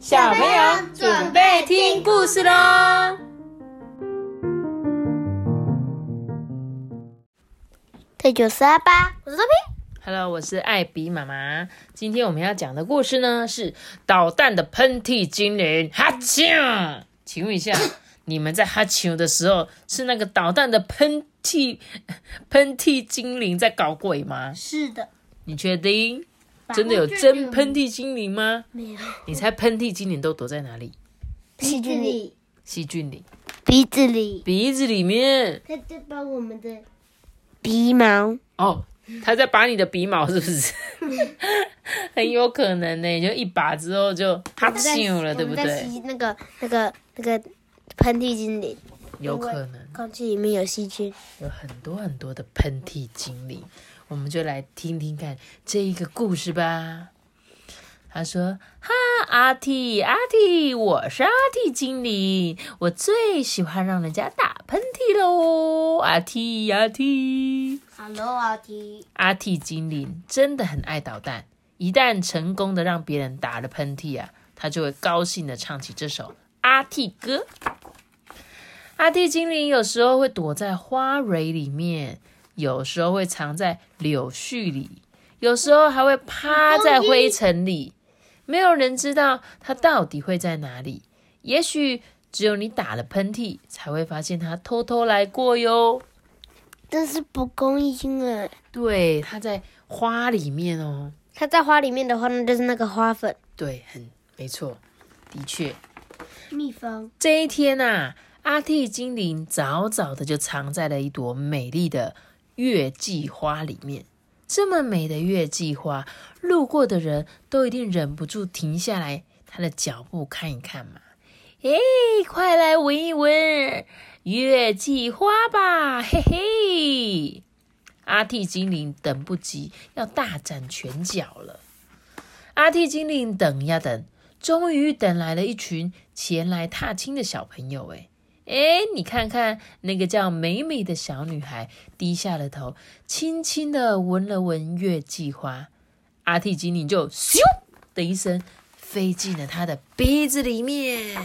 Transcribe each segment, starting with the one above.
小朋友准备听故事喽！第九十二吧，我是周平。Hello，我是艾比妈妈。今天我们要讲的故事呢是捣蛋的喷嚏精灵哈啾。请问一下，你们在哈啾的时候是那个捣蛋的喷嚏 喷嚏精灵在搞鬼吗？是的，你确定？真的有真喷嚏精灵吗？没有 你猜喷嚏精灵都躲在哪里？细菌里、细菌里、鼻子里，鼻子里面。它在把我们的鼻毛。哦，它在拔你的鼻毛，是不是？很有可能呢，就一拔之后就哈啾了，对不对？吸那个、那个、那个喷嚏精灵，有可能空气里面有细菌。有很多很多的喷嚏精灵，我们就来听听看这一个故事吧。他说：“哈，阿嚏阿嚏，我是阿嚏精灵，我最喜欢让人家打喷嚏喽！阿嚏阿嚏。” Hello，阿嚏。阿嚏精灵真的很爱捣蛋，一旦成功的让别人打了喷嚏啊，他就会高兴的唱起这首阿嚏歌。阿嚏精灵有时候会躲在花蕊里面，有时候会藏在柳絮里，有时候还会趴在灰尘里。没有人知道它到底会在哪里。也许只有你打了喷嚏，才会发现它偷偷来过哟。这是蒲公英啊！对，它在花里面哦。它在花里面的话，那就是那个花粉。对，很没错，的确。蜜蜂。这一天呐、啊，阿嚏精灵早早的就藏在了一朵美丽的月季花里面。这么美的月季花，路过的人都一定忍不住停下来，他的脚步看一看嘛。哎，快来闻一闻月季花吧，嘿嘿！阿嚏精灵等不及，要大展拳脚了。阿嚏精灵等呀等，终于等来了一群前来踏青的小朋友。哎哎，你看看那个叫美美的小女孩，低下了头，轻轻的闻了闻月季花。阿嚏精灵就咻的一声飞进了她的鼻子里面。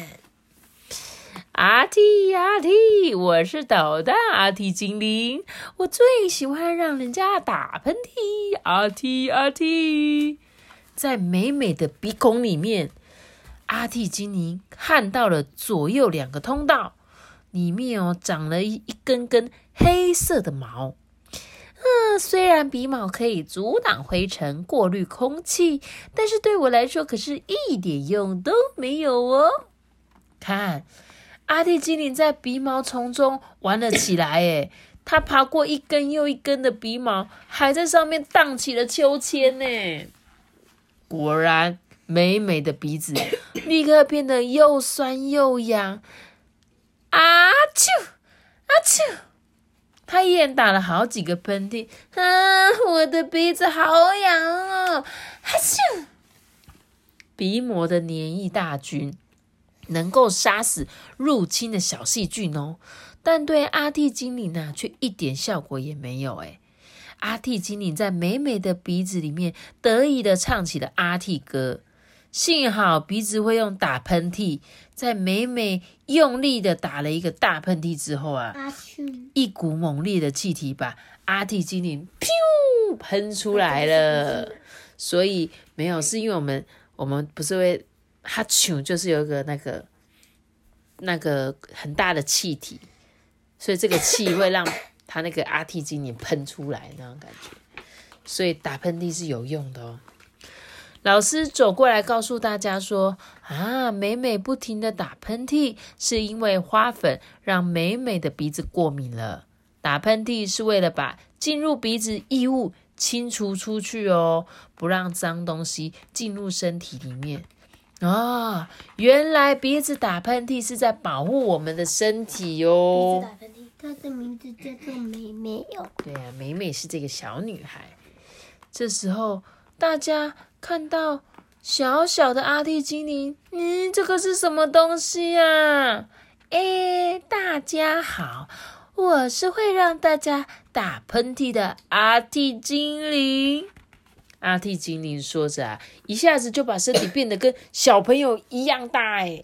阿嚏阿嚏，我是捣蛋阿嚏精灵，我最喜欢让人家打喷嚏。阿嚏阿嚏，在美美的鼻孔里面，阿嚏精灵看到了左右两个通道，里面哦长了一一根根黑色的毛。嗯，虽然鼻毛可以阻挡灰尘、过滤空气，但是对我来说可是一点用都没有哦。看。阿蒂精灵在鼻毛丛中玩了起来，诶，它爬过一根又一根的鼻毛，还在上面荡起了秋千呢。果然，美美的鼻子立刻变得又酸又痒。啊啾啊啾！他一连打了好几个喷嚏，啊，我的鼻子好痒哦！哈啾！鼻膜的黏液大军。能够杀死入侵的小细菌哦，但对阿嚏精灵呢、却一点效果也没有。哎，阿嚏精灵在美美的鼻子里面得意的唱起了阿嚏歌。幸好鼻子会用打喷嚏，在美美用力的打了一个大喷嚏之后啊，一股猛烈的气体把阿嚏精灵噗喷出来了。所以没有，是因为我们我们不是会。哈啾，就是有一个那个那个很大的气体，所以这个气会让它那个阿嚏精灵喷出来那种感觉，所以打喷嚏是有用的哦。老师走过来告诉大家说：“啊，美美不停的打喷嚏，是因为花粉让美美的鼻子过敏了。打喷嚏是为了把进入鼻子异物清除出去哦，不让脏东西进入身体里面。”啊，原来鼻子打喷嚏是在保护我们的身体哟。鼻子打喷嚏，它的名字叫做美美哦。对啊，美美是这个小女孩。这时候，大家看到小小的阿嚏精灵，嗯，这个是什么东西啊？哎，大家好，我是会让大家打喷嚏的阿嚏精灵。阿 T 精灵说着啊，一下子就把身体变得跟小朋友一样大哎！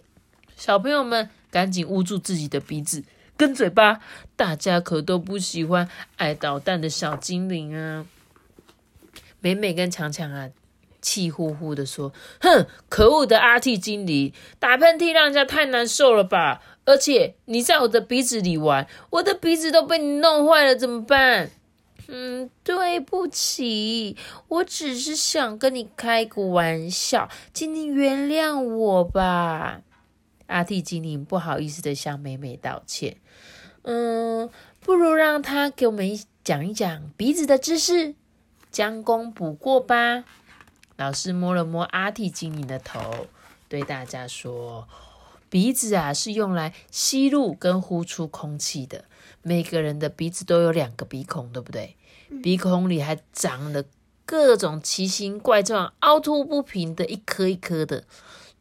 小朋友们赶紧捂住自己的鼻子跟嘴巴，大家可都不喜欢爱捣蛋的小精灵啊！美美跟强强啊，气呼呼的说：“哼，可恶的阿 T 精灵，打喷嚏让人家太难受了吧？而且你在我的鼻子里玩，我的鼻子都被你弄坏了，怎么办？”嗯，对不起，我只是想跟你开个玩笑，请你原谅我吧。阿 T 精灵不好意思的向美美道歉。嗯，不如让他给我们讲一讲鼻子的知识，将功补过吧。老师摸了摸阿 T 精灵的头，对大家说：“鼻子啊，是用来吸入跟呼出空气的。每个人的鼻子都有两个鼻孔，对不对？”鼻孔里还长了各种奇形怪状、凹凸不平的一颗一颗的，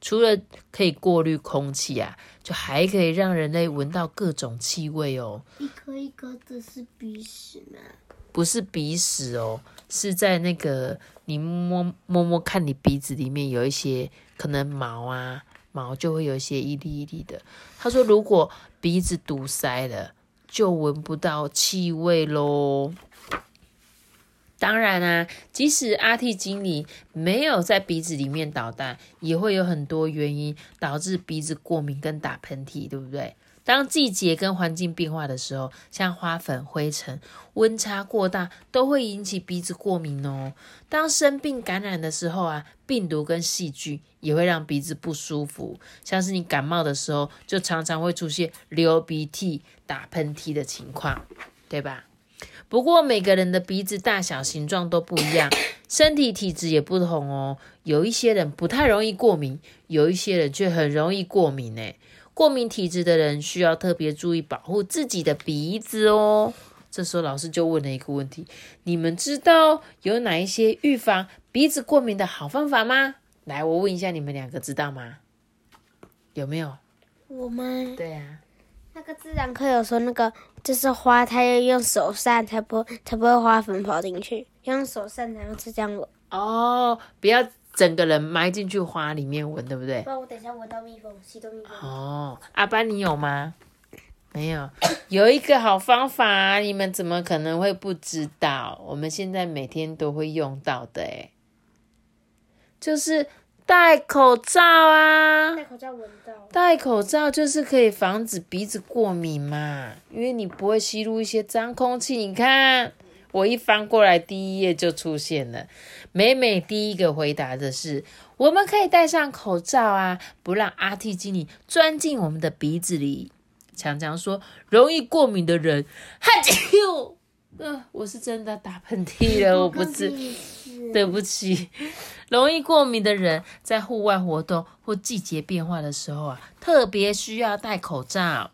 除了可以过滤空气啊，就还可以让人类闻到各种气味哦。一颗一颗的是鼻屎吗？不是鼻屎哦，是在那个你摸摸摸看你鼻子里面有一些可能毛啊，毛就会有一些一粒一粒的。他说，如果鼻子堵塞了，就闻不到气味喽。当然啊，即使阿 T 经理没有在鼻子里面捣蛋，也会有很多原因导致鼻子过敏跟打喷嚏，对不对？当季节跟环境变化的时候，像花粉、灰尘、温差过大，都会引起鼻子过敏哦。当生病感染的时候啊，病毒跟细菌也会让鼻子不舒服。像是你感冒的时候，就常常会出现流鼻涕、打喷嚏的情况，对吧？不过每个人的鼻子大小、形状都不一样，身体体质也不同哦。有一些人不太容易过敏，有一些人却很容易过敏呢。过敏体质的人需要特别注意保护自己的鼻子哦。这时候老师就问了一个问题：你们知道有哪一些预防鼻子过敏的好方法吗？来，我问一下你们两个知道吗？有没有？我们对呀。那个自然课有说，那个就是花，它要用手扇才不才不会花粉跑进去，用手扇才能是这样闻。哦，不要整个人埋进去花里面闻，对不对？不然我等一下闻到蜜蜂，吸到蜜蜂。哦，阿班你有吗？没有，有一个好方法，你们怎么可能会不知道？我们现在每天都会用到的，诶就是。戴口罩啊！戴口罩闻到。戴口罩就是可以防止鼻子过敏嘛，因为你不会吸入一些脏空气。你看，我一翻过来，第一页就出现了。美美第一个回答的是：我们可以戴上口罩啊，不让阿 T 经理钻进我们的鼻子里。强强说：容易过敏的人，哈啾！呃，我是真的打喷嚏了，我不是。对不起，容易过敏的人在户外活动或季节变化的时候啊，特别需要戴口罩。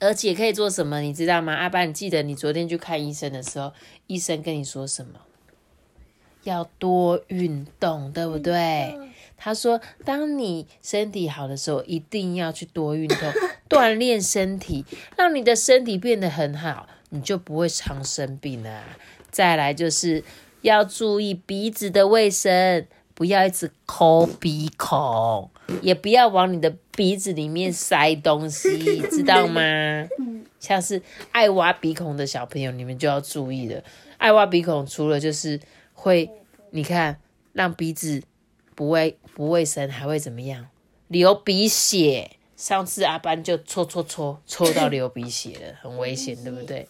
而且可以做什么，你知道吗？阿爸，你记得你昨天去看医生的时候，医生跟你说什么？要多运动，对不对？他说，当你身体好的时候，一定要去多运动，锻炼身体，让你的身体变得很好，你就不会常生病了。再来就是。要注意鼻子的卫生，不要一直抠鼻孔，也不要往你的鼻子里面塞东西，知道吗？像是爱挖鼻孔的小朋友，你们就要注意了。爱挖鼻孔，除了就是会，你看让鼻子不卫不卫生，还会怎么样？流鼻血。上次阿班就搓搓搓搓到流鼻血了，很危险，对不对？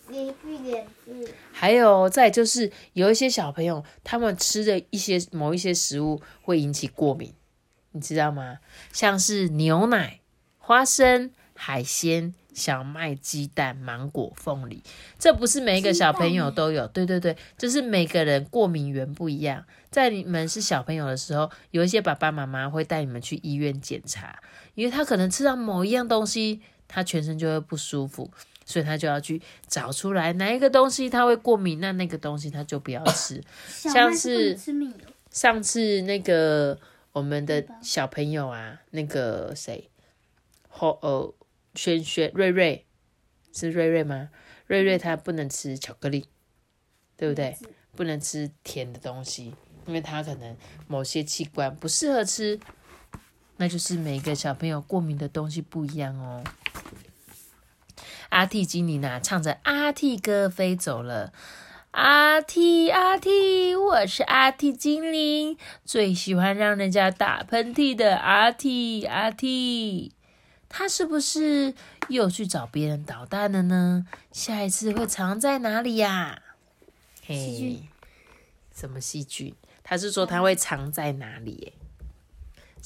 还有再就是有一些小朋友，他们吃的一些某一些食物会引起过敏，你知道吗？像是牛奶、花生、海鲜、小麦、鸡蛋、芒果、凤梨，这不是每一个小朋友都有。对对对，就是每个人过敏源不一样。在你们是小朋友的时候，有一些爸爸妈妈会带你们去医院检查。因为他可能吃到某一样东西，他全身就会不舒服，所以他就要去找出来哪一个东西他会过敏，那那个东西他就不要吃。像是上次那个我们的小朋友啊，那个谁，后呃，轩轩瑞瑞是瑞瑞吗？瑞瑞他不能吃巧克力，对不对？不能吃甜的东西。因为他可能某些器官不适合吃，那就是每个小朋友过敏的东西不一样哦。阿 T 精灵啊，唱着阿 T 歌飞走了。阿 T 阿 T，我是阿 T 精灵，最喜欢让人家打喷嚏的阿 T 阿 T。他是不是又去找别人捣蛋了呢？下一次会藏在哪里呀？嘿，什么细菌？他是说他会藏在哪里？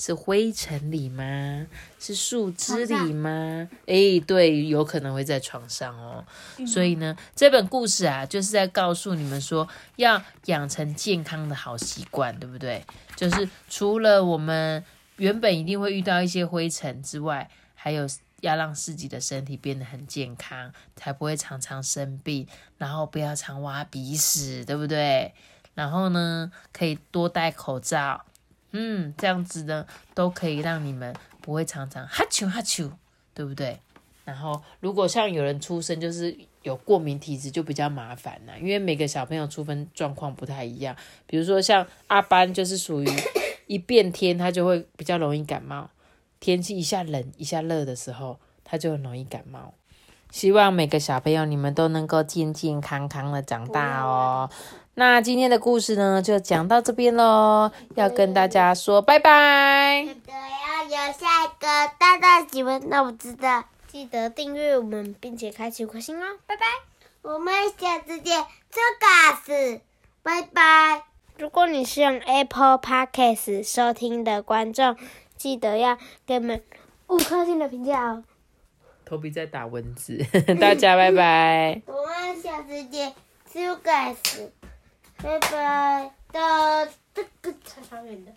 是灰尘里吗？是树枝里吗？诶，对，有可能会在床上哦。所以呢，这本故事啊，就是在告诉你们说，要养成健康的好习惯，对不对？就是除了我们原本一定会遇到一些灰尘之外，还有要让自己的身体变得很健康，才不会常常生病，然后不要常挖鼻屎，对不对？然后呢，可以多戴口罩。嗯，这样子呢，都可以让你们不会常常哈啾哈啾，对不对？然后，如果像有人出生就是有过敏体质，就比较麻烦啦，因为每个小朋友出生状况不太一样。比如说像阿班，就是属于一变天，他就会比较容易感冒。天气一下冷一下热的时候，他就很容易感冒。希望每个小朋友你们都能够健健康康的长大哦。那今天的故事呢，就讲到这边喽，要跟大家说拜拜。记得要有下一个大大喜欢，那我知道，记得订阅我们，并且开启颗星哦，拜拜。我们下次见，这个是，拜拜。如果你是用 Apple Podcast 收听的观众，记得要给我们五颗星的评价哦。头皮在打蚊子，大家拜拜。我们下次见，做嘎子。拜拜，到这个超远的。